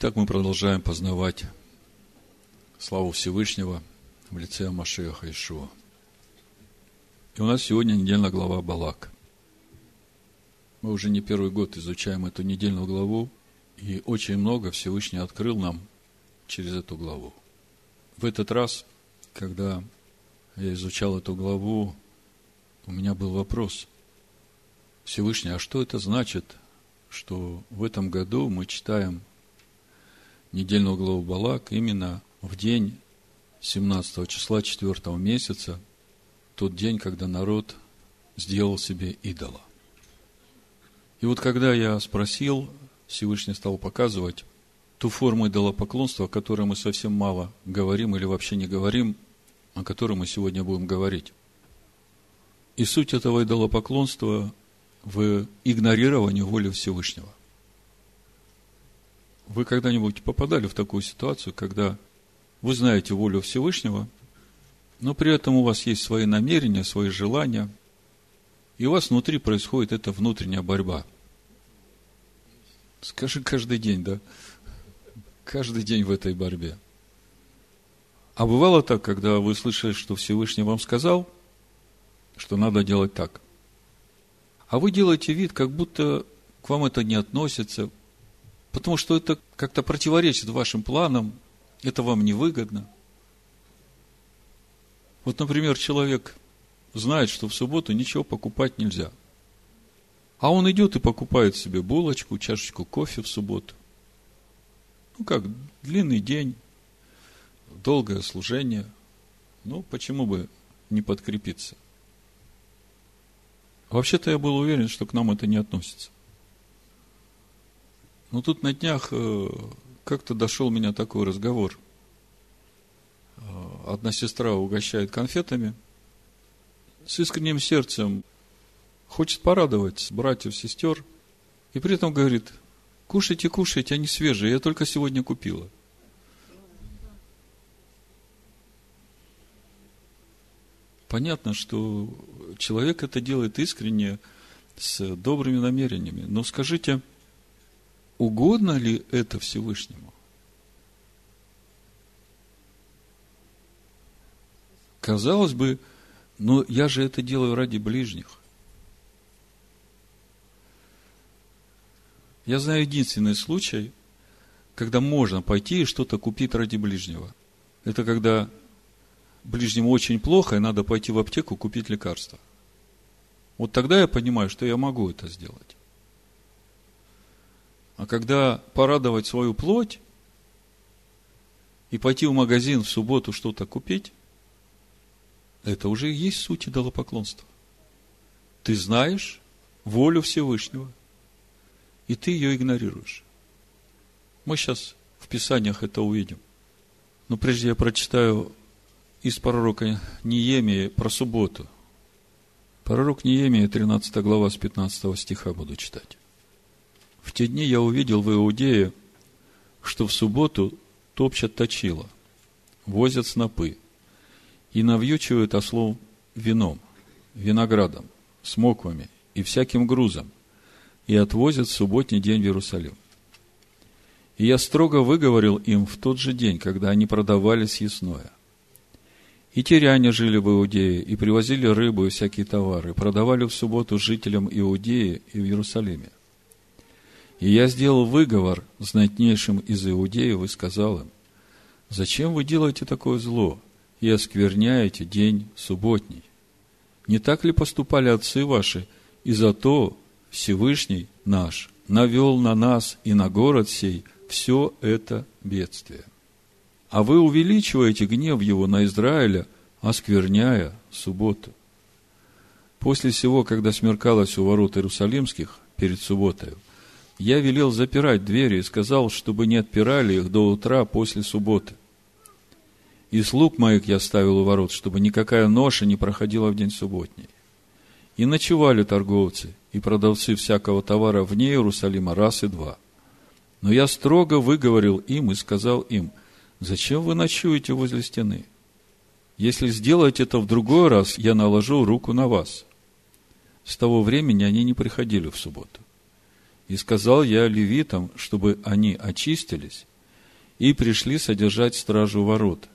Итак, мы продолжаем познавать славу Всевышнего в лице Машеха Ишуа. И у нас сегодня недельная глава Балак. Мы уже не первый год изучаем эту недельную главу, и очень много Всевышний открыл нам через эту главу. В этот раз, когда я изучал эту главу, у меня был вопрос. Всевышний, а что это значит, что в этом году мы читаем недельную главу Балак именно в день 17 числа 4 месяца, тот день, когда народ сделал себе идола. И вот когда я спросил, Всевышний стал показывать ту форму идолопоклонства, о которой мы совсем мало говорим или вообще не говорим, о которой мы сегодня будем говорить. И суть этого идолопоклонства в игнорировании воли Всевышнего. Вы когда-нибудь попадали в такую ситуацию, когда вы знаете волю Всевышнего, но при этом у вас есть свои намерения, свои желания, и у вас внутри происходит эта внутренняя борьба. Скажи каждый день, да? Каждый день в этой борьбе. А бывало так, когда вы слышали, что Всевышний вам сказал, что надо делать так. А вы делаете вид, как будто к вам это не относится, потому что это как-то противоречит вашим планам, это вам невыгодно. Вот, например, человек знает, что в субботу ничего покупать нельзя. А он идет и покупает себе булочку, чашечку кофе в субботу. Ну как, длинный день, долгое служение. Ну, почему бы не подкрепиться? Вообще-то я был уверен, что к нам это не относится. Но тут на днях э, как-то дошел меня такой разговор. Э, одна сестра угощает конфетами с искренним сердцем, хочет порадовать братьев, сестер, и при этом говорит, кушайте, кушайте, они свежие, я только сегодня купила. Понятно, что человек это делает искренне, с добрыми намерениями. Но скажите, угодно ли это Всевышнему? Казалось бы, но я же это делаю ради ближних. Я знаю единственный случай, когда можно пойти и что-то купить ради ближнего. Это когда ближнему очень плохо, и надо пойти в аптеку купить лекарство. Вот тогда я понимаю, что я могу это сделать. А когда порадовать свою плоть и пойти в магазин в субботу что-то купить, это уже и есть суть идолопоклонства. Ты знаешь волю Всевышнего, и ты ее игнорируешь. Мы сейчас в Писаниях это увидим. Но прежде я прочитаю из пророка Ниемии про субботу. Пророк Ниемия, 13 глава, с 15 стиха буду читать. В те дни я увидел в Иудее, что в субботу топчат точило, возят снопы и навьючивают ослов вином, виноградом, смоквами и всяким грузом, и отвозят в субботний день в Иерусалим. И я строго выговорил им в тот же день, когда они продавали съестное. И тиряне жили в Иудее, и привозили рыбу и всякие товары, продавали в субботу жителям Иудеи и в Иерусалиме. И я сделал выговор знатнейшим из Иудеев и сказал им, зачем вы делаете такое зло и оскверняете день субботний? Не так ли поступали отцы ваши, и за то Всевышний наш навел на нас и на город сей все это бедствие? А вы увеличиваете гнев его на Израиля, оскверняя субботу. После всего, когда смеркалось у ворот Иерусалимских перед субботой, я велел запирать двери и сказал, чтобы не отпирали их до утра после субботы. И слуг моих я ставил у ворот, чтобы никакая ноша не проходила в день субботний. И ночевали торговцы и продавцы всякого товара вне Иерусалима раз и два. Но я строго выговорил им и сказал им – Зачем вы ночуете возле стены? Если сделаете это в другой раз, я наложу руку на вас. С того времени они не приходили в субботу. И сказал я левитам, чтобы они очистились и пришли содержать стражу ворот,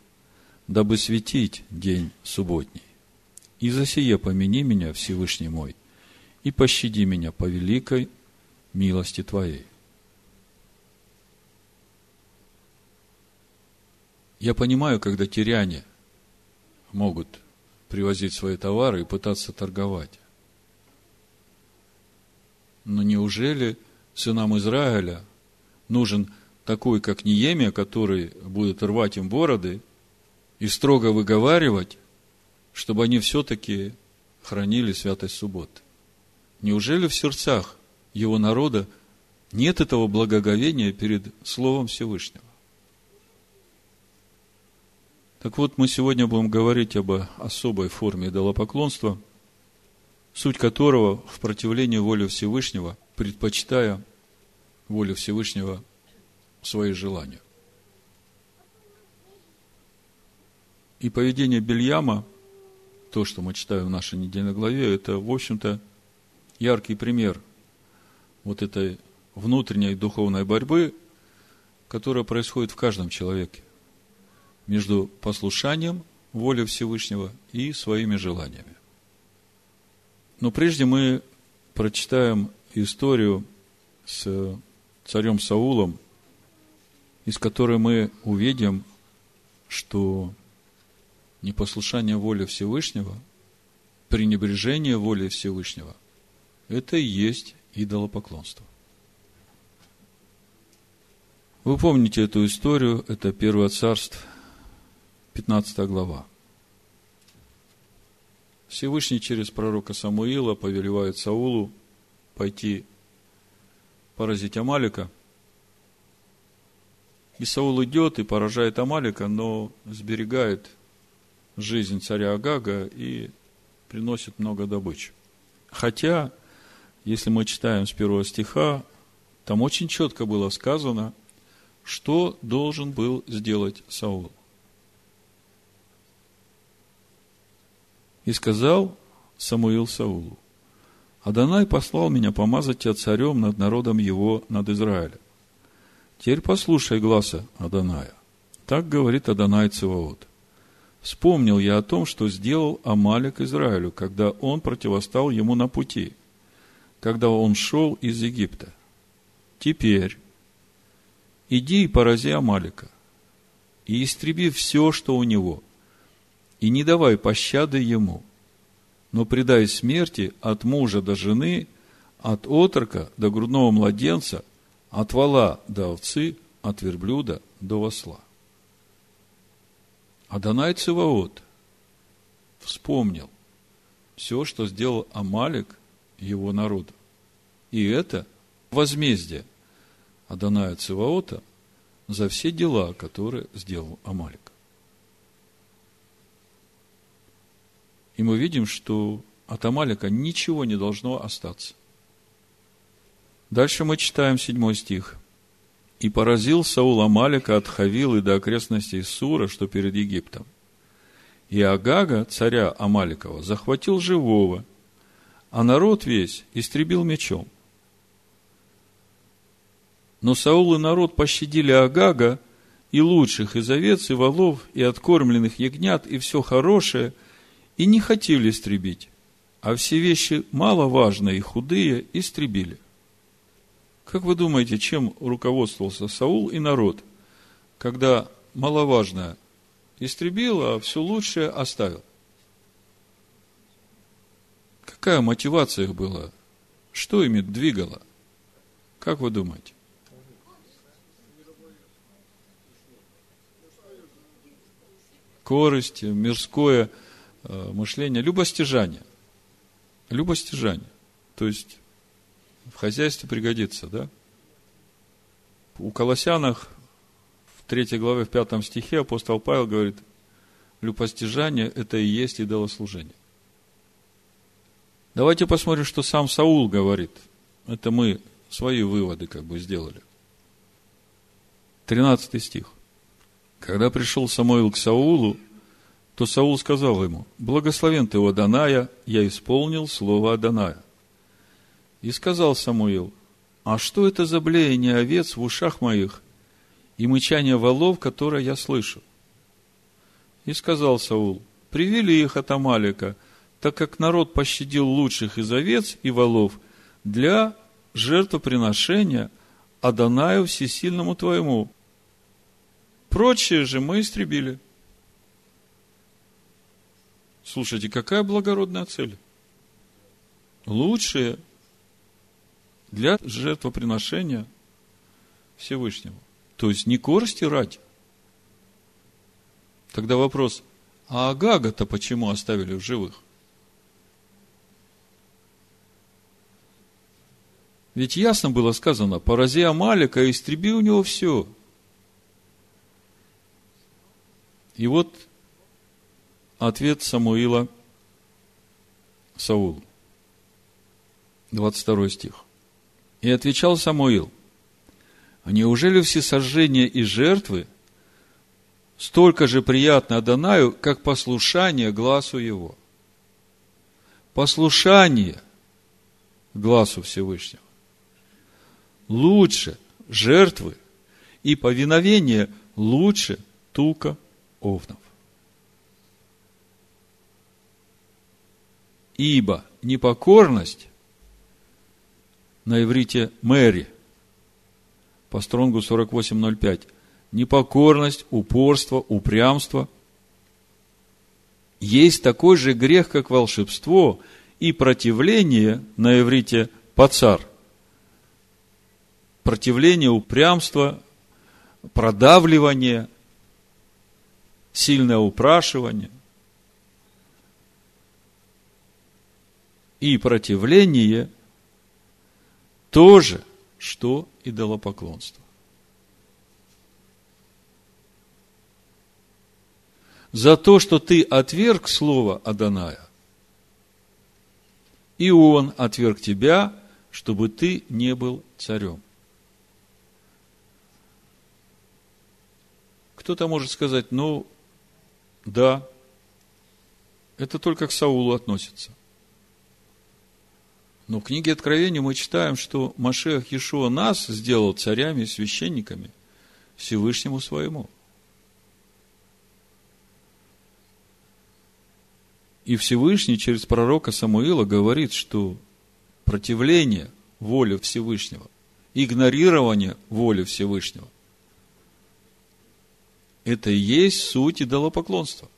дабы светить день субботний. И за сие помяни меня, Всевышний мой, и пощади меня по великой милости Твоей. Я понимаю, когда тиряне могут привозить свои товары и пытаться торговать. Но неужели сынам Израиля нужен такой, как Ниемия, который будет рвать им бороды и строго выговаривать, чтобы они все-таки хранили святость субботы? Неужели в сердцах его народа нет этого благоговения перед Словом Всевышнего? Так вот, мы сегодня будем говорить об особой форме идолопоклонства – суть которого в противлении воле Всевышнего, предпочитая волю Всевышнего свои желания. И поведение Бельяма, то, что мы читаем в нашей недельной главе, это, в общем-то, яркий пример вот этой внутренней духовной борьбы, которая происходит в каждом человеке между послушанием воле Всевышнего и своими желаниями. Но прежде мы прочитаем историю с царем Саулом, из которой мы увидим, что непослушание воли Всевышнего, пренебрежение воли Всевышнего, это и есть идолопоклонство. Вы помните эту историю, это Первое Царство, 15 глава. Всевышний через пророка Самуила повелевает Саулу пойти поразить Амалика. И Саул идет и поражает Амалика, но сберегает жизнь царя Агага и приносит много добычи. Хотя, если мы читаем с первого стиха, там очень четко было сказано, что должен был сделать Саул. И сказал Самуил Саулу, Адонай послал меня помазать тебя царем над народом его, над Израилем. Теперь послушай гласа Адоная. Так говорит Адонай Циваот. Вспомнил я о том, что сделал Амалик Израилю, когда он противостал ему на пути, когда он шел из Египта. Теперь иди и порази Амалика, и истреби все, что у него – и не давай пощады ему, но предай смерти от мужа до жены, от отрока до грудного младенца, от вала до овцы, от верблюда до восла. Адонай Циваот вспомнил все, что сделал Амалик его народу. И это возмездие Адоная Циваота за все дела, которые сделал Амалик. И мы видим, что от Амалика ничего не должно остаться. Дальше мы читаем седьмой стих. «И поразил Саул Амалика от Хавилы до окрестностей Сура, что перед Египтом. И Агага, царя Амаликова, захватил живого, а народ весь истребил мечом. Но Саул и народ пощадили Агага и лучших из овец, и волов, и откормленных ягнят, и все хорошее – и не хотели истребить, а все вещи маловажные и худые истребили. Как вы думаете, чем руководствовался Саул и народ, когда маловажное истребил, а все лучшее оставил? Какая мотивация их была? Что ими двигало? Как вы думаете? Корость, мирское – Э, мышление, любостяжание. Любостяжание. То есть, в хозяйстве пригодится, да? У Колоссянах в третьей главе, в пятом стихе апостол Павел говорит, любостяжание – это и есть идолослужение. Давайте посмотрим, что сам Саул говорит. Это мы свои выводы как бы сделали. Тринадцатый стих. Когда пришел Самуил к Саулу, то Саул сказал ему, «Благословен ты, Аданая, я исполнил слово Аданая». И сказал Самуил, а что это за блеяние овец в ушах моих и мычание волов, которое я слышу? И сказал Саул, привели их от Амалика, так как народ пощадил лучших из овец и волов для жертвоприношения Адонаю всесильному твоему. Прочие же мы истребили. Слушайте, какая благородная цель? Лучшие для жертвоприношения Всевышнему. То есть не корости ради. Тогда вопрос, а Агага-то почему оставили в живых? Ведь ясно было сказано, порази Амалика и истреби у него все. И вот ответ Самуила Саулу. 22 стих. И отвечал Самуил, а неужели все сожжения и жертвы столько же приятно Адонаю, как послушание глазу его? Послушание глазу Всевышнего лучше жертвы и повиновение лучше тука овнов. Ибо непокорность на иврите Мэри по стронгу 48.05 непокорность, упорство, упрямство есть такой же грех, как волшебство и противление на иврите пацар – противление, упрямство, продавливание, сильное упрашивание. И противление тоже, что идолопоклонство. За то, что ты отверг слово Аданая, и он отверг тебя, чтобы ты не был царем. Кто-то может сказать, ну, да, это только к Саулу относится. Но в книге Откровения мы читаем, что Машех Иешуа нас сделал царями и священниками Всевышнему своему. И Всевышний через пророка Самуила говорит, что противление воле Всевышнего, игнорирование воли Всевышнего это и есть суть идолопоклонства.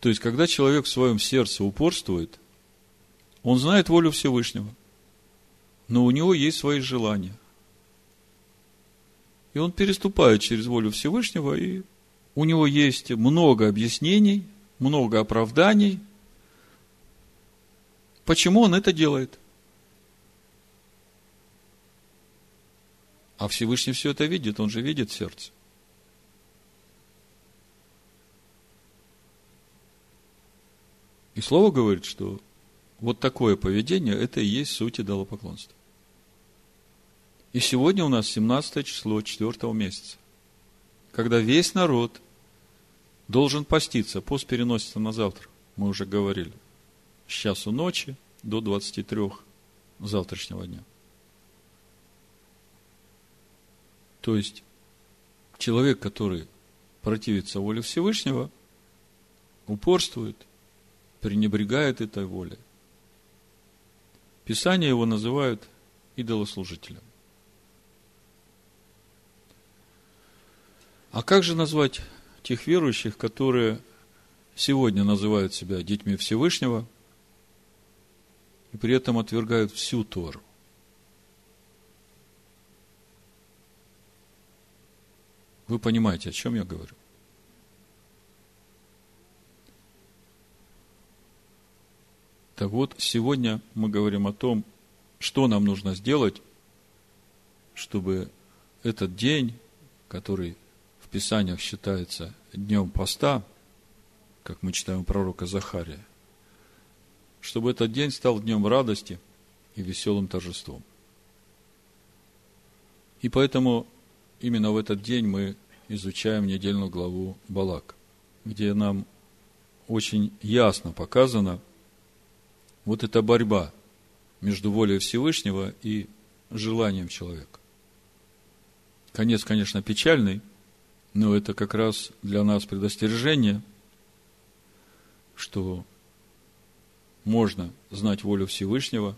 То есть, когда человек в своем сердце упорствует, он знает волю Всевышнего, но у него есть свои желания. И он переступает через волю Всевышнего, и у него есть много объяснений, много оправданий, почему он это делает – А Всевышний все это видит, он же видит сердце. И Слово говорит, что вот такое поведение, это и есть суть идолопоклонства. И сегодня у нас 17 число 4 месяца, когда весь народ должен поститься, пост переносится на завтра, мы уже говорили, с часу ночи до 23 завтрашнего дня. То есть, человек, который противится воле Всевышнего, упорствует, пренебрегает этой волей. Писание его называют идолослужителем. А как же назвать тех верующих, которые сегодня называют себя детьми Всевышнего и при этом отвергают всю Тору? Вы понимаете, о чем я говорю? Так вот, сегодня мы говорим о том, что нам нужно сделать, чтобы этот день, который в Писаниях считается днем поста, как мы читаем пророка Захария, чтобы этот день стал днем радости и веселым торжеством. И поэтому именно в этот день мы изучаем недельную главу Балак, где нам очень ясно показана вот эта борьба между волей Всевышнего и желанием человека. Конец, конечно, печальный, но это как раз для нас предостережение, что можно знать волю Всевышнего,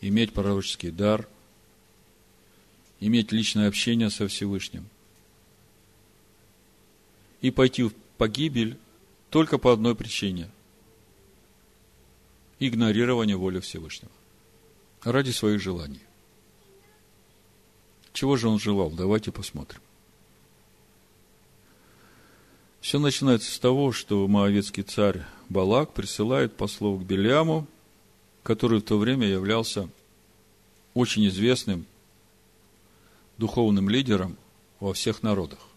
иметь пророческий дар, иметь личное общение со Всевышним и пойти в погибель только по одной причине – игнорирование воли Всевышнего ради своих желаний. Чего же он желал? Давайте посмотрим. Все начинается с того, что Моавецкий царь Балак присылает послов к Белиаму, который в то время являлся очень известным духовным лидером во всех народах.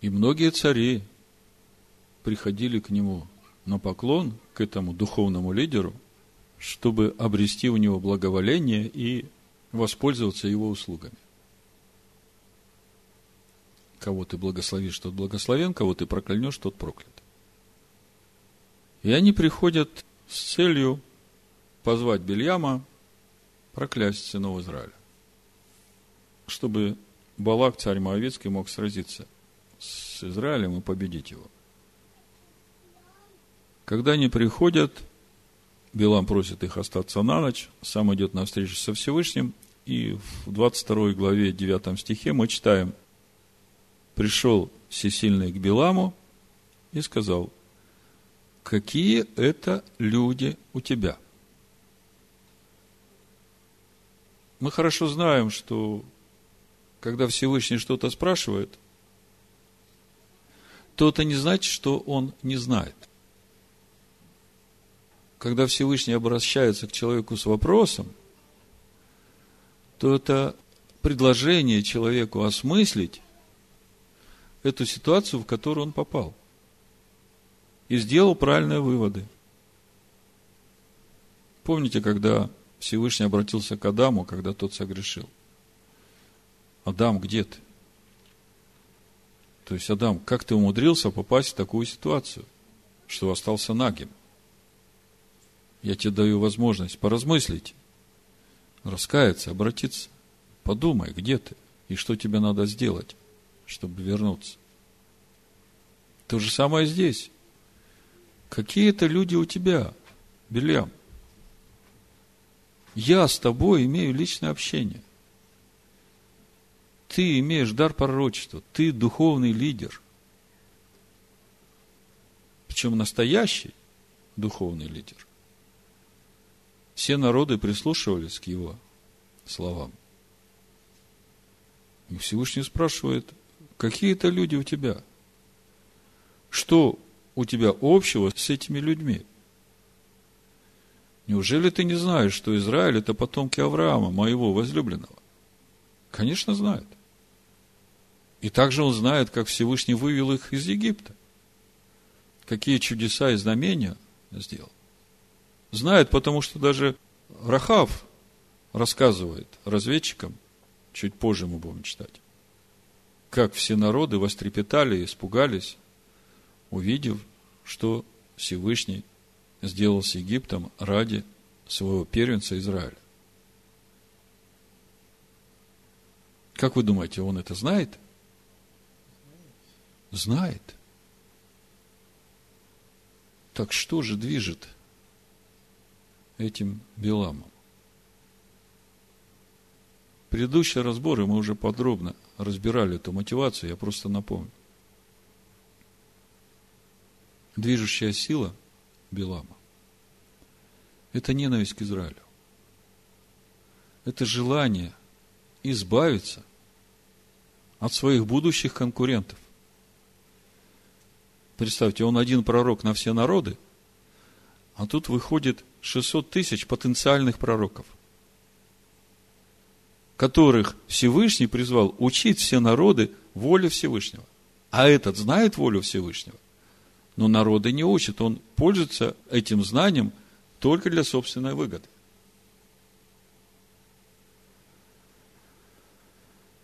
И многие цари приходили к нему на поклон, к этому духовному лидеру, чтобы обрести у него благоволение и воспользоваться его услугами. Кого ты благословишь, тот благословен, кого ты проклянешь, тот проклят. И они приходят с целью позвать Бельяма проклясть сынов Израиля, чтобы Балак, царь Моавицкий, мог сразиться с Израилем и победить его. Когда они приходят, Билам просит их остаться на ночь, сам идет на встречу со Всевышним, и в 22 главе 9 стихе мы читаем, «Пришел всесильный к Биламу и сказал, какие это люди у тебя?» Мы хорошо знаем, что когда Всевышний что-то спрашивает, то это не значит, что он не знает. Когда Всевышний обращается к человеку с вопросом, то это предложение человеку осмыслить эту ситуацию, в которую он попал. И сделал правильные выводы. Помните, когда Всевышний обратился к Адаму, когда тот согрешил? Адам, где ты? То есть, Адам, как ты умудрился попасть в такую ситуацию, что остался нагим? Я тебе даю возможность поразмыслить раскаяться, обратиться. Подумай, где ты и что тебе надо сделать, чтобы вернуться. То же самое здесь. Какие это люди у тебя, Бельям? Я с тобой имею личное общение. Ты имеешь дар пророчества, ты духовный лидер. Причем настоящий духовный лидер. Все народы прислушивались к его словам. И Всевышний спрашивает, какие это люди у тебя? Что у тебя общего с этими людьми? Неужели ты не знаешь, что Израиль это потомки Авраама, моего возлюбленного? Конечно, знает. И также он знает, как Всевышний вывел их из Египта. Какие чудеса и знамения сделал. Знает, потому что даже Рахав рассказывает разведчикам, чуть позже мы будем читать, как все народы вострепетали и испугались, увидев, что Всевышний сделал с Египтом ради своего первенца Израиля. Как вы думаете, он это знает? Знает. Так что же движет этим Биламом. Предыдущие разборы мы уже подробно разбирали эту мотивацию, я просто напомню. Движущая сила Билама – это ненависть к Израилю. Это желание избавиться от своих будущих конкурентов. Представьте, он один пророк на все народы, а тут выходит 600 тысяч потенциальных пророков, которых Всевышний призвал учить все народы воле Всевышнего. А этот знает волю Всевышнего, но народы не учат, он пользуется этим знанием только для собственной выгоды.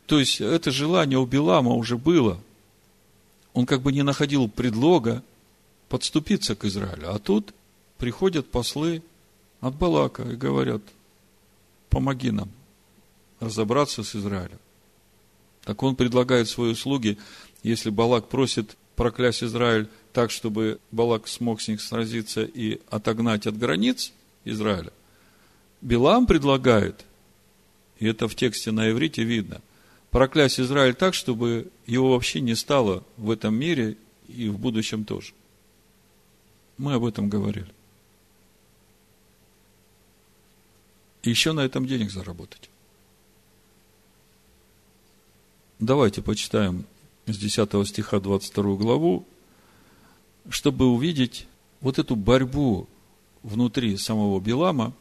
То есть, это желание у Билама уже было. Он как бы не находил предлога подступиться к Израилю. А тут приходят послы от Балака и говорят, помоги нам разобраться с Израилем. Так он предлагает свои услуги, если Балак просит проклясть Израиль так, чтобы Балак смог с них сразиться и отогнать от границ Израиля. Билам предлагает, и это в тексте на иврите видно, проклясть Израиль так, чтобы его вообще не стало в этом мире и в будущем тоже. Мы об этом говорили. Еще на этом денег заработать. Давайте почитаем с 10 стиха 22 главу, чтобы увидеть вот эту борьбу внутри самого Билама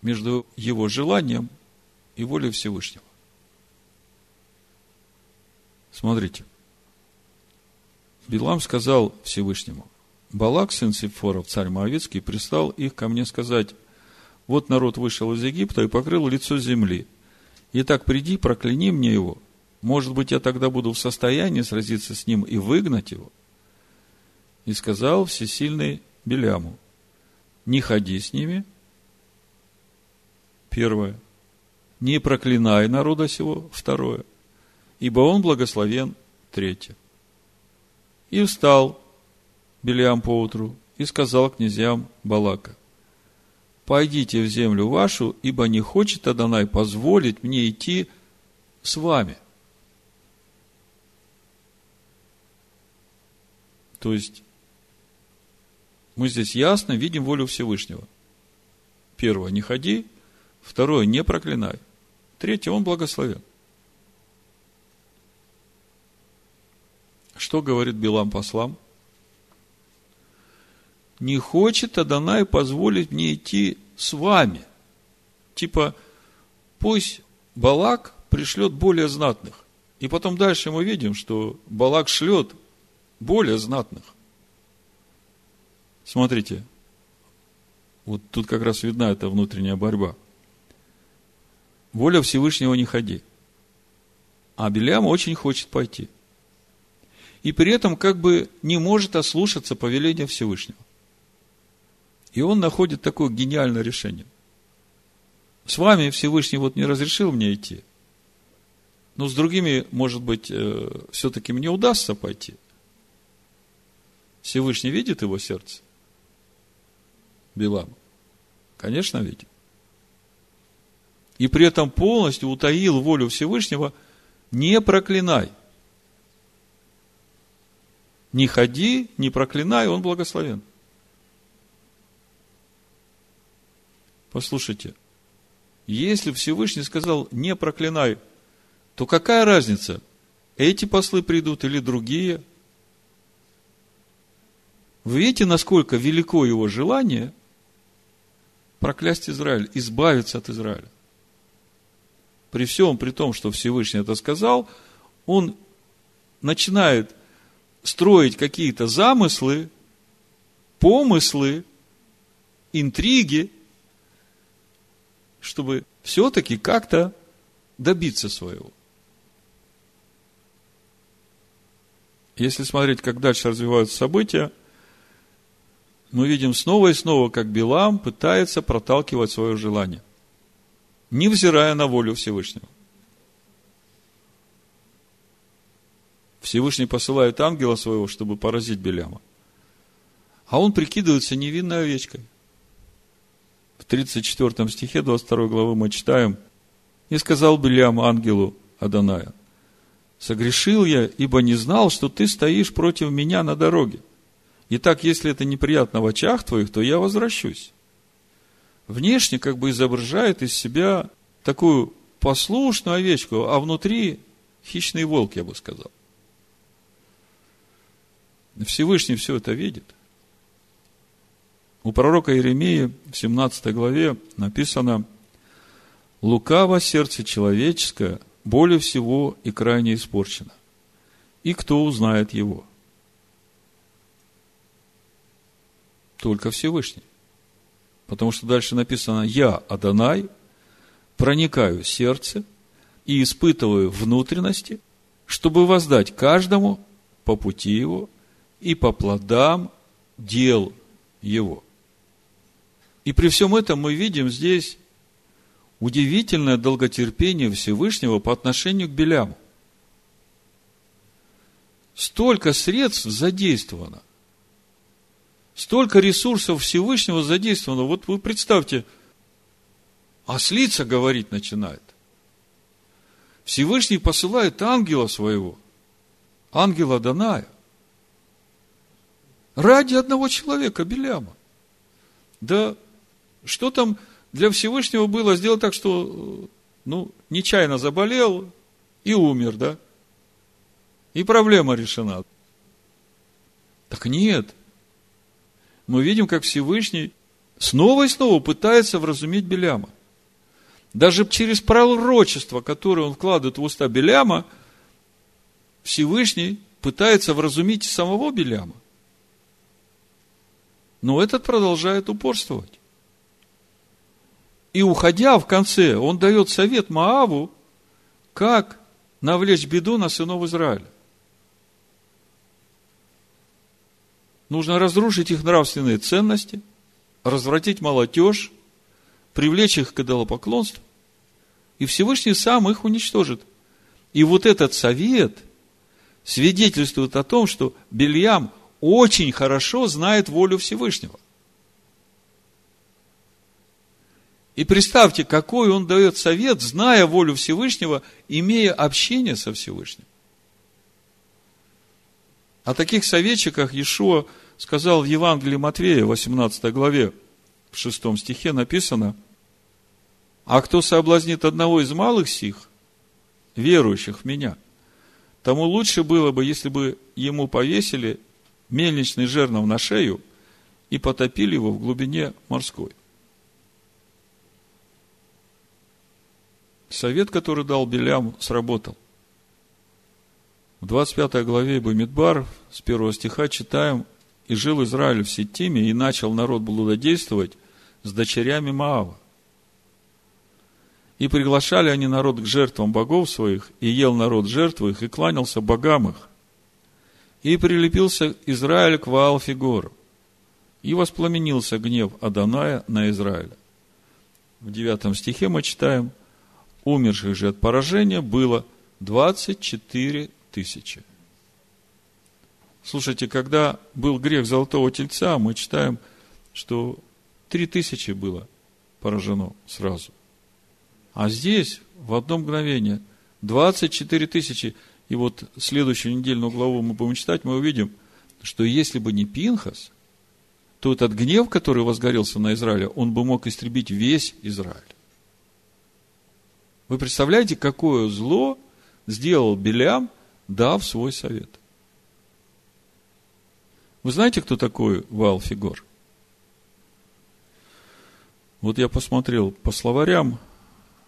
между его желанием и волей Всевышнего. Смотрите. Билам сказал Всевышнему, Балак, сын Сифоров, царь Моавицкий, пристал их ко мне сказать, вот народ вышел из Египта и покрыл лицо земли. Итак, приди, прокляни мне его. Может быть, я тогда буду в состоянии сразиться с ним и выгнать его. И сказал всесильный Беляму, не ходи с ними. Первое. Не проклинай народа сего. Второе ибо он благословен. Третье. И встал Белиам поутру и сказал князьям Балака, пойдите в землю вашу, ибо не хочет Адонай позволить мне идти с вами. То есть, мы здесь ясно видим волю Всевышнего. Первое, не ходи. Второе, не проклинай. Третье, он благословен. Что говорит Билам послам? Не хочет Адонай позволить мне идти с вами. Типа, пусть Балак пришлет более знатных. И потом дальше мы видим, что Балак шлет более знатных. Смотрите, вот тут как раз видна эта внутренняя борьба. Воля Всевышнего не ходи. А Белям очень хочет пойти и при этом как бы не может ослушаться повеления Всевышнего. И он находит такое гениальное решение. С вами Всевышний вот не разрешил мне идти. Но с другими, может быть, э, все-таки мне удастся пойти. Всевышний видит его сердце? Билам? Конечно, видит. И при этом полностью утаил волю Всевышнего, не проклинай – не ходи, не проклинай, он благословен. Послушайте, если Всевышний сказал не проклинай, то какая разница, эти послы придут или другие? Вы видите, насколько велико его желание проклясть Израиль, избавиться от Израиля. При всем при том, что Всевышний это сказал, он начинает строить какие-то замыслы, помыслы, интриги, чтобы все-таки как-то добиться своего. Если смотреть, как дальше развиваются события, мы видим снова и снова, как Билам пытается проталкивать свое желание, невзирая на волю Всевышнего. Всевышний посылает ангела своего, чтобы поразить Беляма. А он прикидывается невинной овечкой. В 34 стихе 22 главы мы читаем, «И сказал Белям ангелу Аданая, согрешил я, ибо не знал, что ты стоишь против меня на дороге. Итак, если это неприятно в очах твоих, то я возвращусь». Внешне как бы изображает из себя такую послушную овечку, а внутри хищный волк, я бы сказал. Всевышний все это видит. У пророка Иеремии в 17 главе написано «Лукаво сердце человеческое более всего и крайне испорчено. И кто узнает его?» Только Всевышний. Потому что дальше написано «Я, Адонай, проникаю в сердце и испытываю внутренности, чтобы воздать каждому по пути его и по плодам дел его. И при всем этом мы видим здесь удивительное долготерпение Всевышнего по отношению к Беляму. Столько средств задействовано. Столько ресурсов Всевышнего задействовано. Вот вы представьте, ослица говорить начинает. Всевышний посылает ангела своего, ангела Даная, ради одного человека, Беляма. Да что там для Всевышнего было сделать так, что, ну, нечаянно заболел и умер, да? И проблема решена. Так нет. Мы видим, как Всевышний снова и снова пытается вразумить Беляма. Даже через пророчество, которое он вкладывает в уста Беляма, Всевышний пытается вразумить самого Беляма. Но этот продолжает упорствовать. И уходя в конце, он дает совет Мааву, как навлечь беду на сынов Израиля. Нужно разрушить их нравственные ценности, развратить молодежь, привлечь их к идолопоклонству, и Всевышний сам их уничтожит. И вот этот совет свидетельствует о том, что Бельям очень хорошо знает волю Всевышнего. И представьте, какой он дает совет, зная волю Всевышнего, имея общение со Всевышним. О таких советчиках Иешуа сказал в Евангелии Матвея, 18 главе, в 6 стихе написано, «А кто соблазнит одного из малых сих, верующих в меня, тому лучше было бы, если бы ему повесили мельничный жернов на шею и потопили его в глубине морской». Совет, который дал Билям, сработал. В 25 главе Бамидбар с первого стиха читаем, «И жил Израиль в Ситтиме, и начал народ блудодействовать с дочерями Моава. И приглашали они народ к жертвам богов своих, и ел народ жертвы их, и кланялся богам их. И прилепился Израиль к Ваалфигору, и воспламенился гнев Аданая на Израиля. В девятом стихе мы читаем – умерших же от поражения было 24 тысячи. Слушайте, когда был грех Золотого Тельца, мы читаем, что 3 тысячи было поражено сразу. А здесь в одно мгновение 24 тысячи. И вот следующую недельную главу мы будем читать, мы увидим, что если бы не Пинхас, то этот гнев, который возгорелся на Израиле, он бы мог истребить весь Израиль. Вы представляете, какое зло сделал Белям, дав свой совет? Вы знаете, кто такой Валфигор? Вот я посмотрел по словарям,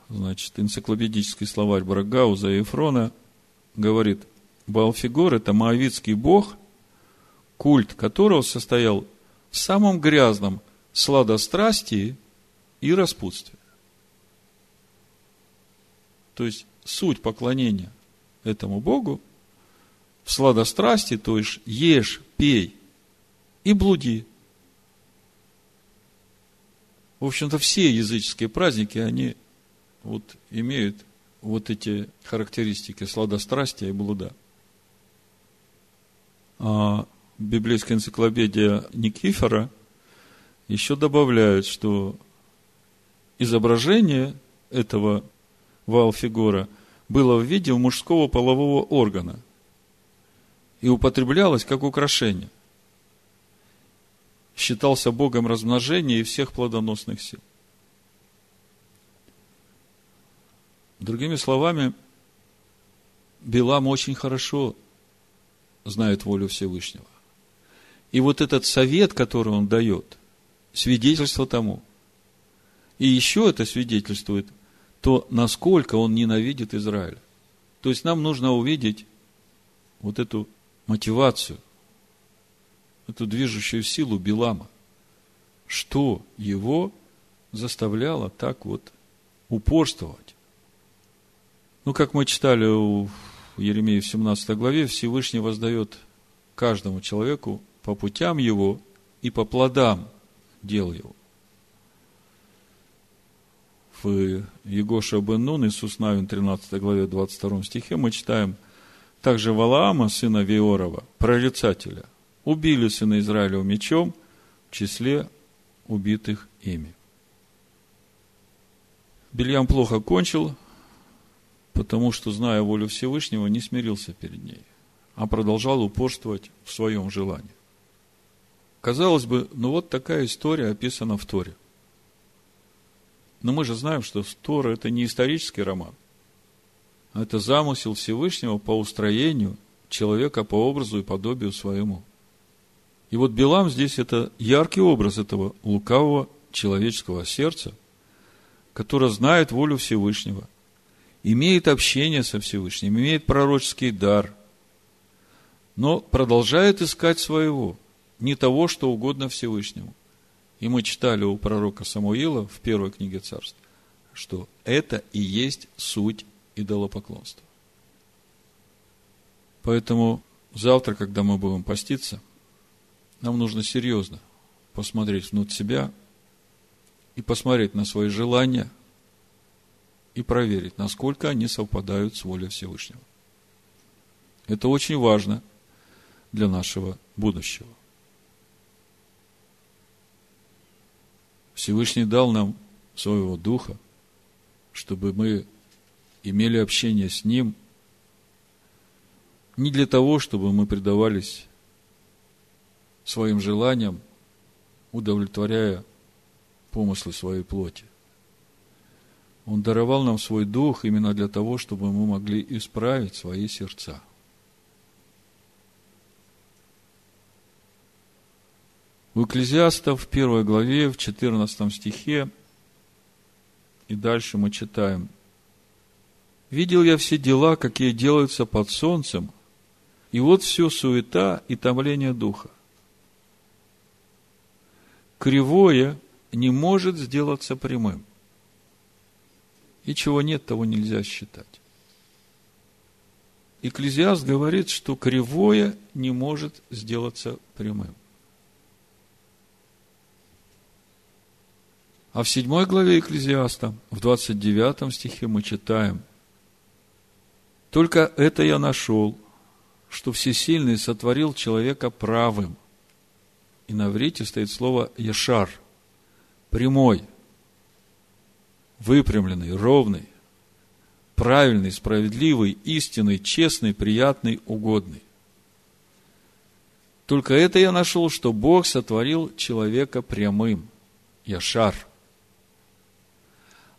значит, энциклопедический словарь Брагауза и Ефрона говорит, Валфигор – это моавитский бог, культ которого состоял в самом грязном сладострастии и распутстве. То есть суть поклонения этому Богу в сладострасти, то есть ешь, пей и блуди. В общем-то, все языческие праздники, они вот имеют вот эти характеристики сладострастия и блуда. А библейская энциклопедия Никифора еще добавляет, что изображение этого вал-фигура, было в виде мужского полового органа и употреблялось как украшение. Считался богом размножения и всех плодоносных сил. Другими словами, Билам очень хорошо знает волю Всевышнего. И вот этот совет, который он дает, свидетельство тому. И еще это свидетельствует то насколько он ненавидит Израиль. То есть нам нужно увидеть вот эту мотивацию, эту движущую силу Билама, что его заставляло так вот упорствовать. Ну, как мы читали у Еремея в 17 главе, Всевышний воздает каждому человеку по путям его и по плодам дел его. В Егоша бен Нун, Иисус Навин, 13 главе, 22 стихе мы читаем, также Валаама, сына Виорова, прорицателя, убили сына Израилева мечом в числе убитых ими. Бельям плохо кончил, потому что, зная волю Всевышнего, не смирился перед ней, а продолжал упорствовать в своем желании. Казалось бы, ну вот такая история описана в Торе. Но мы же знаем, что Тора – это не исторический роман, а это замысел Всевышнего по устроению человека по образу и подобию своему. И вот Билам здесь – это яркий образ этого лукавого человеческого сердца – которая знает волю Всевышнего, имеет общение со Всевышним, имеет пророческий дар, но продолжает искать своего, не того, что угодно Всевышнему. И мы читали у пророка Самуила в первой книге царств, что это и есть суть идолопоклонства. Поэтому завтра, когда мы будем поститься, нам нужно серьезно посмотреть внутрь себя и посмотреть на свои желания и проверить, насколько они совпадают с волей Всевышнего. Это очень важно для нашего будущего. Всевышний дал нам своего Духа, чтобы мы имели общение с Ним не для того, чтобы мы предавались своим желаниям, удовлетворяя помыслы своей плоти. Он даровал нам свой дух именно для того, чтобы мы могли исправить свои сердца. У Экклезиаста в первой главе, в 14 стихе, и дальше мы читаем. «Видел я все дела, какие делаются под солнцем, и вот все суета и томление духа. Кривое не может сделаться прямым. И чего нет, того нельзя считать. Экклезиаст говорит, что кривое не может сделаться прямым. А в седьмой главе Экклезиаста, в 29 стихе мы читаем, «Только это я нашел, что Всесильный сотворил человека правым». И на врите стоит слово «ешар», прямой, выпрямленный, ровный, правильный, справедливый, истинный, честный, приятный, угодный. Только это я нашел, что Бог сотворил человека прямым, Яшар.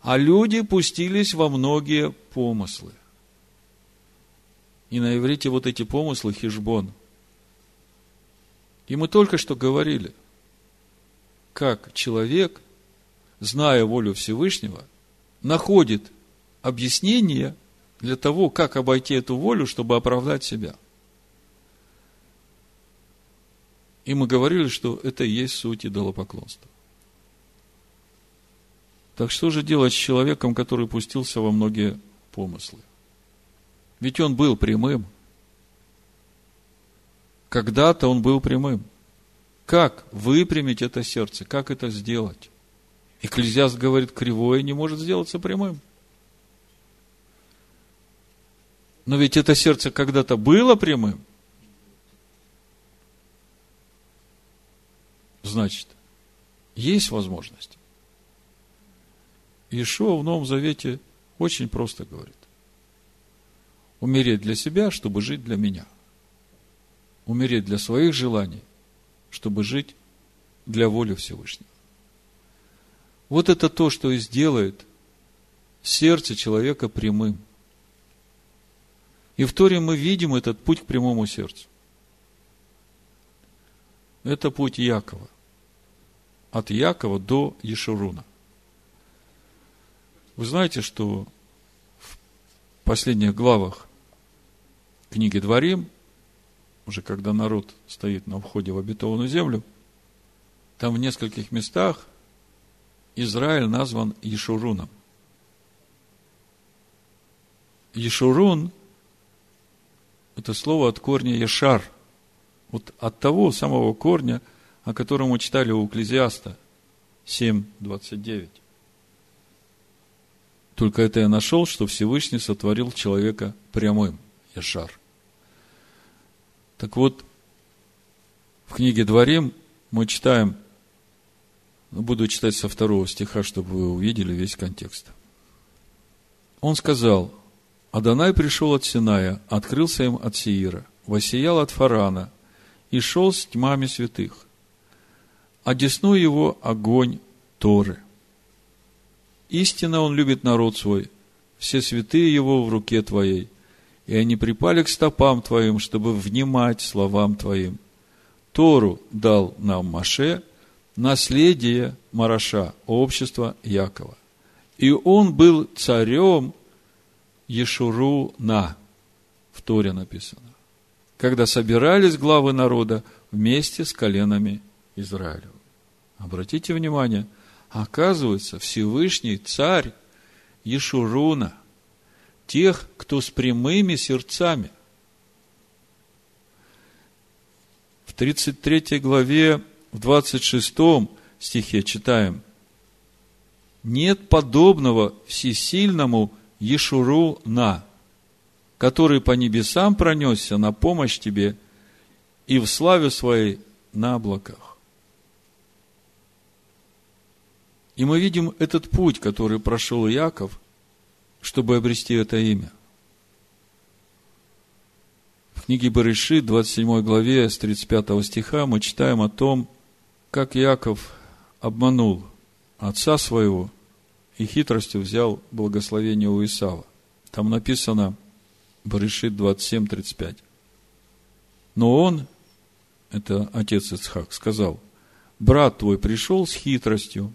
А люди пустились во многие помыслы. И на иврите вот эти помыслы хижбон. И мы только что говорили, как человек зная волю Всевышнего, находит объяснение для того, как обойти эту волю, чтобы оправдать себя. И мы говорили, что это и есть суть идолопоклонства. Так что же делать с человеком, который пустился во многие помыслы? Ведь он был прямым. Когда-то он был прямым. Как выпрямить это сердце? Как это сделать? Экклезиаст говорит, кривое не может сделаться прямым. Но ведь это сердце когда-то было прямым. Значит, есть возможность. Ишуа в Новом Завете очень просто говорит. Умереть для себя, чтобы жить для меня. Умереть для своих желаний, чтобы жить для воли Всевышнего. Вот это то, что и сделает сердце человека прямым. И в Торе мы видим этот путь к прямому сердцу. Это путь Якова. От Якова до Ешуруна. Вы знаете, что в последних главах книги Дворим, уже когда народ стоит на входе в обетованную землю, там в нескольких местах – Израиль назван Ешуруном. Ешурун – это слово от корня Ешар, Вот от того самого корня, о котором мы читали у Экклезиаста 7.29. Только это я нашел, что Всевышний сотворил человека прямым, Яшар. Так вот, в книге Дворим мы читаем, буду читать со второго стиха, чтобы вы увидели весь контекст. Он сказал, Адонай пришел от Синая, открылся им от Сеира, воссиял от Фарана и шел с тьмами святых. А десну его огонь Торы. Истинно он любит народ свой, все святые его в руке твоей, и они припали к стопам твоим, чтобы внимать словам твоим. Тору дал нам Маше, наследие Мараша, общество Якова. И он был царем Ешуру на, в Торе написано, когда собирались главы народа вместе с коленами Израилю. Обратите внимание, оказывается, Всевышний царь Ешуруна, тех, кто с прямыми сердцами. В 33 главе, в 26 стихе читаем, нет подобного всесильному Ешуру на, который по небесам пронесся на помощь тебе и в славе своей на облаках. И мы видим этот путь, который прошел Яков, чтобы обрести это имя. В книге Барыши, 27 главе, с 35 стиха, мы читаем о том, как Яков обманул отца своего и хитростью взял благословение у Исава. Там написано Барышит 27.35. Но он, это отец Ицхак, сказал, брат твой пришел с хитростью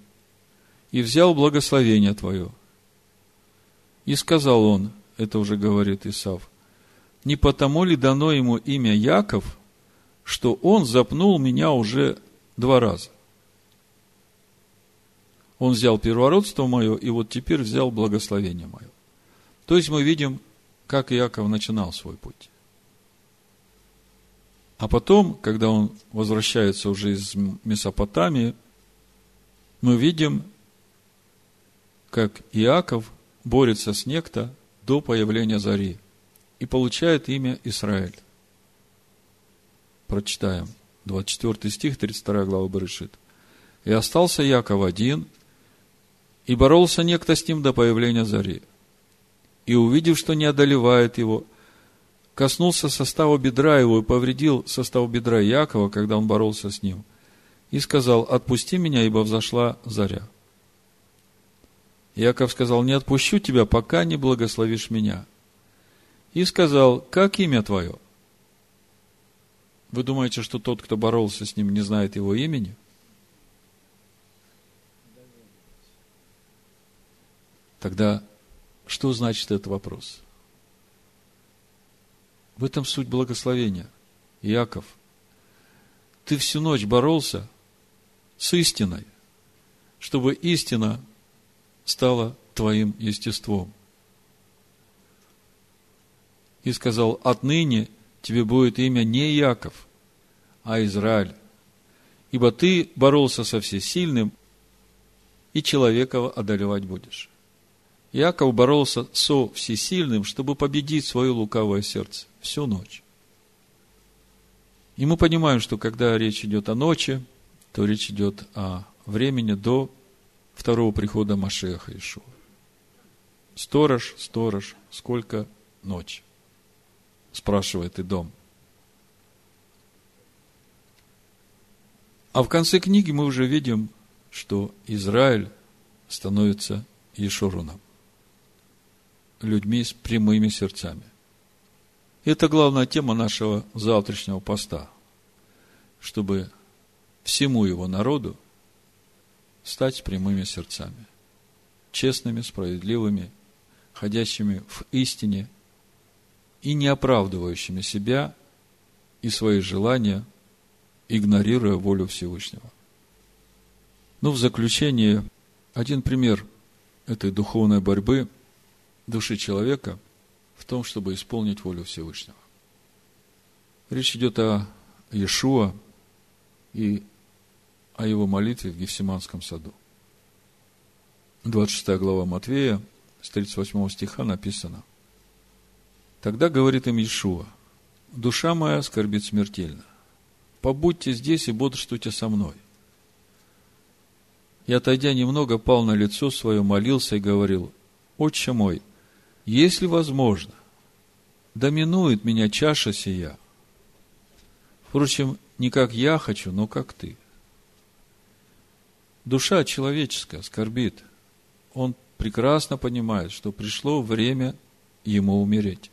и взял благословение твое. И сказал он, это уже говорит Исав, не потому ли дано ему имя Яков, что он запнул меня уже два раза? Он взял первородство мое, и вот теперь взял благословение мое. То есть мы видим, как Иаков начинал свой путь. А потом, когда он возвращается уже из Месопотамии, мы видим, как Иаков борется с некто до появления зари и получает имя Израиль. Прочитаем. 24 стих, 32 глава Барышит. «И остался Яков один, и боролся некто с ним до появления зари. И увидев, что не одолевает его, коснулся состава бедра его и повредил состав бедра Якова, когда он боролся с ним. И сказал, отпусти меня, ибо взошла заря. Яков сказал, не отпущу тебя, пока не благословишь меня. И сказал, как имя твое? Вы думаете, что тот, кто боролся с ним, не знает его имени? Тогда что значит этот вопрос? В этом суть благословения. Яков, ты всю ночь боролся с истиной, чтобы истина стала твоим естеством. И сказал, отныне тебе будет имя не Яков, а Израиль, ибо ты боролся со всесильным, и человека одолевать будешь. Иаков боролся со всесильным, чтобы победить свое лукавое сердце всю ночь. И мы понимаем, что когда речь идет о ночи, то речь идет о времени до второго прихода Машеха Ишуа. Сторож, сторож, сколько ночь? Спрашивает и дом. А в конце книги мы уже видим, что Израиль становится Ешуруном людьми с прямыми сердцами. Это главная тема нашего завтрашнего поста, чтобы всему его народу стать прямыми сердцами, честными, справедливыми, ходящими в истине и не оправдывающими себя и свои желания, игнорируя волю Всевышнего. Ну, в заключение, один пример этой духовной борьбы – души человека в том, чтобы исполнить волю Всевышнего. Речь идет о Иешуа и о его молитве в Гефсиманском саду. 26 глава Матвея, с 38 стиха написано. Тогда говорит им Иешуа, душа моя скорбит смертельно. Побудьте здесь и бодрствуйте со мной. И, отойдя немного, пал на лицо свое, молился и говорил, «Отче мой, если возможно, доминует меня чаша сия. Впрочем, не как я хочу, но как ты. Душа человеческая скорбит. Он прекрасно понимает, что пришло время ему умереть.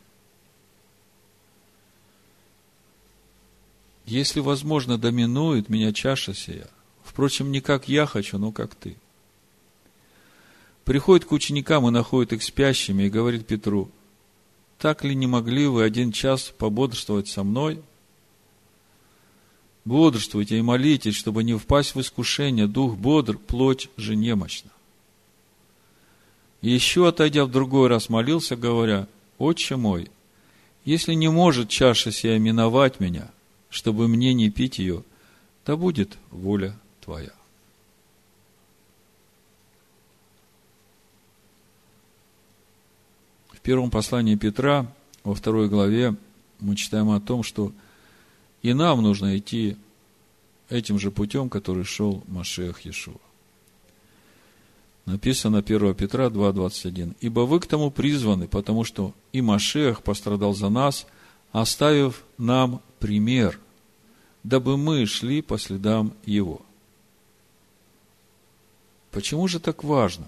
Если возможно, доминует меня чаша сия. Впрочем, не как я хочу, но как ты. Приходит к ученикам и находит их спящими и говорит Петру, так ли не могли вы один час пободрствовать со мной? Бодрствуйте и молитесь, чтобы не впасть в искушение. Дух бодр, плоть же немощна. И еще, отойдя в другой раз, молился, говоря, «Отче мой, если не может чаша сия миновать меня, чтобы мне не пить ее, да будет воля Твоя». В первом послании Петра, во второй главе, мы читаем о том, что и нам нужно идти этим же путем, который шел Машех Иешуа. Написано 1 Петра 2.21. «Ибо вы к тому призваны, потому что и Машех пострадал за нас, оставив нам пример, дабы мы шли по следам Его». Почему же так важно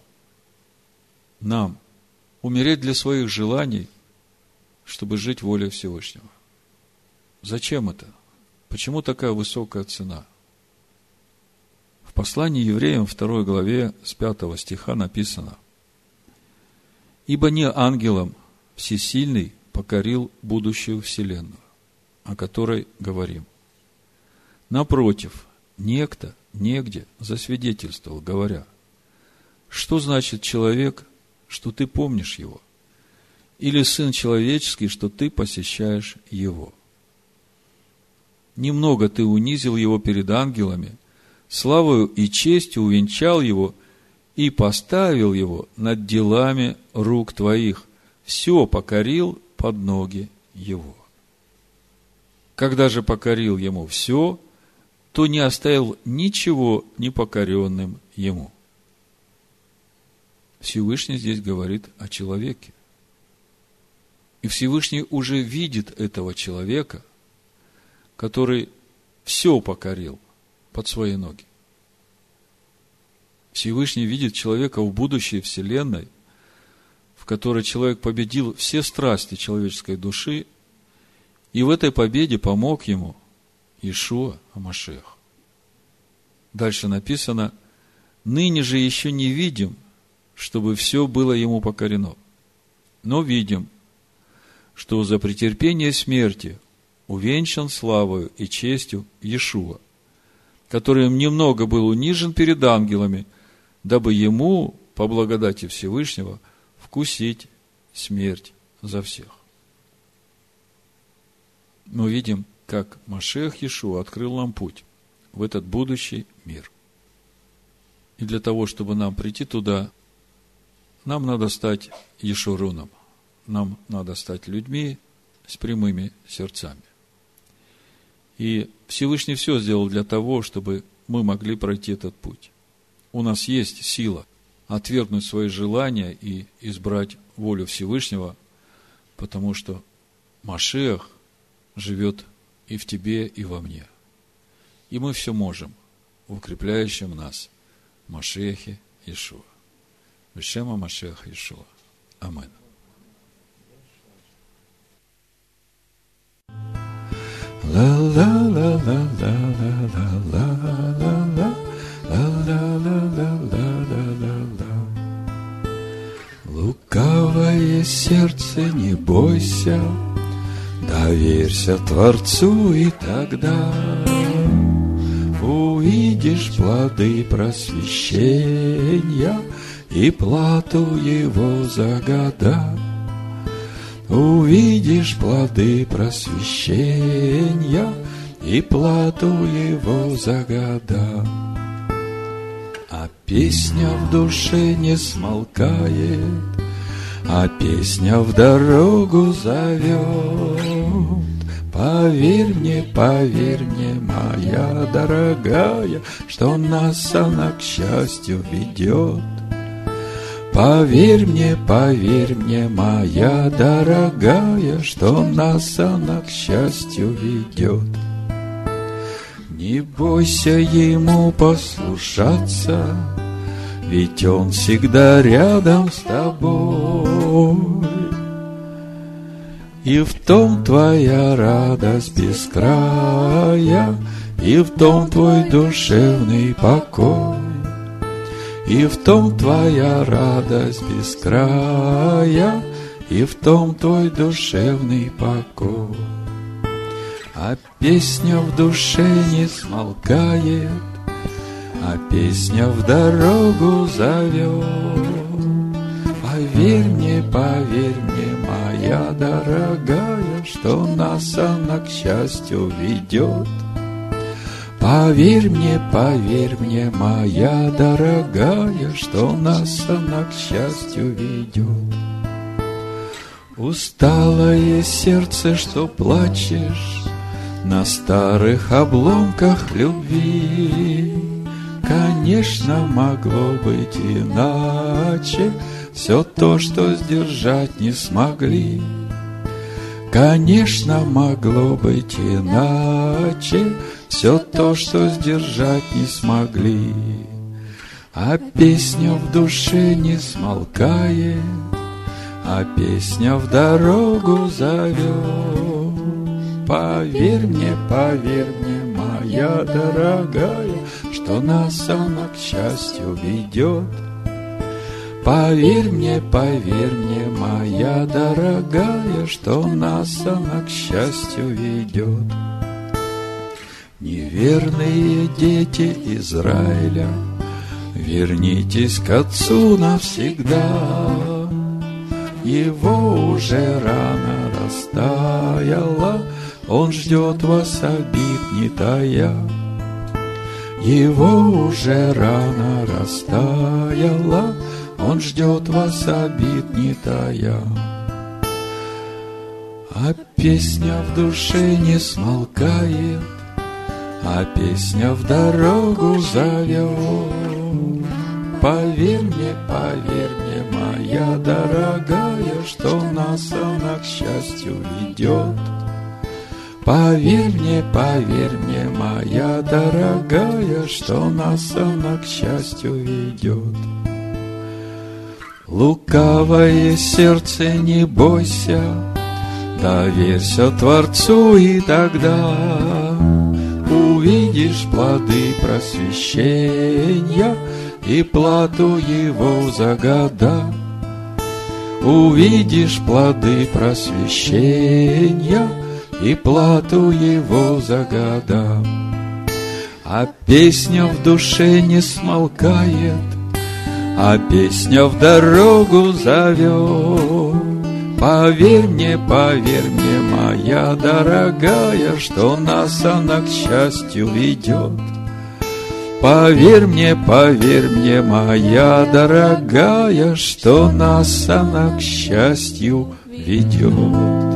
нам умереть для своих желаний, чтобы жить волей Всевышнего? Зачем это? Почему такая высокая цена? В послании евреям 2 главе с 5 стиха написано «Ибо не ангелом всесильный покорил будущую вселенную, о которой говорим. Напротив, некто негде засвидетельствовал, говоря, что значит человек, что ты помнишь его, или сын человеческий, что ты посещаешь его. Немного ты унизил его перед ангелами – славою и честью увенчал его и поставил его над делами рук твоих, все покорил под ноги его. Когда же покорил ему все, то не оставил ничего непокоренным ему. Всевышний здесь говорит о человеке. И Всевышний уже видит этого человека, который все покорил – под свои ноги. Всевышний видит человека в будущей вселенной, в которой человек победил все страсти человеческой души, и в этой победе помог ему Ишуа Амашех. Дальше написано, ныне же еще не видим, чтобы все было ему покорено. Но видим, что за претерпение смерти увенчан славою и честью Иешуа – которым немного был унижен перед ангелами, дабы ему, по благодати Всевышнего, вкусить смерть за всех. Мы видим, как Машех Иешуа открыл нам путь в этот будущий мир. И для того, чтобы нам прийти туда, нам надо стать Ешуруном. Нам надо стать людьми с прямыми сердцами. И Всевышний все сделал для того, чтобы мы могли пройти этот путь. У нас есть сила отвергнуть свои желания и избрать волю Всевышнего, потому что Машех живет и в тебе, и во мне. И мы все можем в укрепляющем нас Машехе Ишуа. Вишема Машеха Ишуа. La la la Лукавое сердце, не бойся, доверься Творцу, и тогда увидишь плоды просвещения и плату его за года увидишь плоды просвещения и плату его за года. А песня в душе не смолкает, а песня в дорогу зовет. Поверь мне, поверь мне, моя дорогая, Что нас она к счастью ведет. Поверь мне, поверь мне, моя дорогая, Что нас она к счастью ведет. Не бойся ему послушаться, Ведь он всегда рядом с тобой. И в том твоя радость без края, И в том твой душевный покой. И в том твоя радость без края, И в том твой душевный покой. А песня в душе не смолкает, А песня в дорогу зовет. Поверь мне, поверь мне, моя дорогая, Что нас она к счастью ведет. Поверь мне, поверь мне, моя дорогая, Что нас она к счастью ведет. Усталое сердце, что плачешь На старых обломках любви, Конечно, могло быть иначе, Все то, что сдержать не смогли. Конечно, могло быть иначе, все то, что сдержать не смогли. А песня в душе не смолкает, а песня в дорогу зовет. Поверь мне, поверь мне, моя дорогая, что нас она к счастью ведет. Поверь мне, поверь мне, моя дорогая, что нас она к счастью ведет. Неверные дети Израиля, вернитесь к Отцу навсегда. Его уже рано растаяла, Он ждет вас обид не тая. Его уже рано растаяла, Он ждет вас обид не тая. А песня в душе не смолкает, а песня в дорогу зовет. Поверь мне, поверь мне, моя дорогая, Что нас она к счастью ведет. Поверь мне, поверь мне, моя дорогая, Что нас она к счастью ведет. Лукавое сердце, не бойся, Доверься Творцу, и тогда увидишь плоды просвещения и плату его за года. Увидишь плоды просвещения и плату его за года. А песня в душе не смолкает, а песня в дорогу зовет. Поверь мне, поверь мне, моя дорогая, Что нас она к счастью ведет. Поверь мне, поверь мне, моя дорогая, Что нас она к счастью ведет.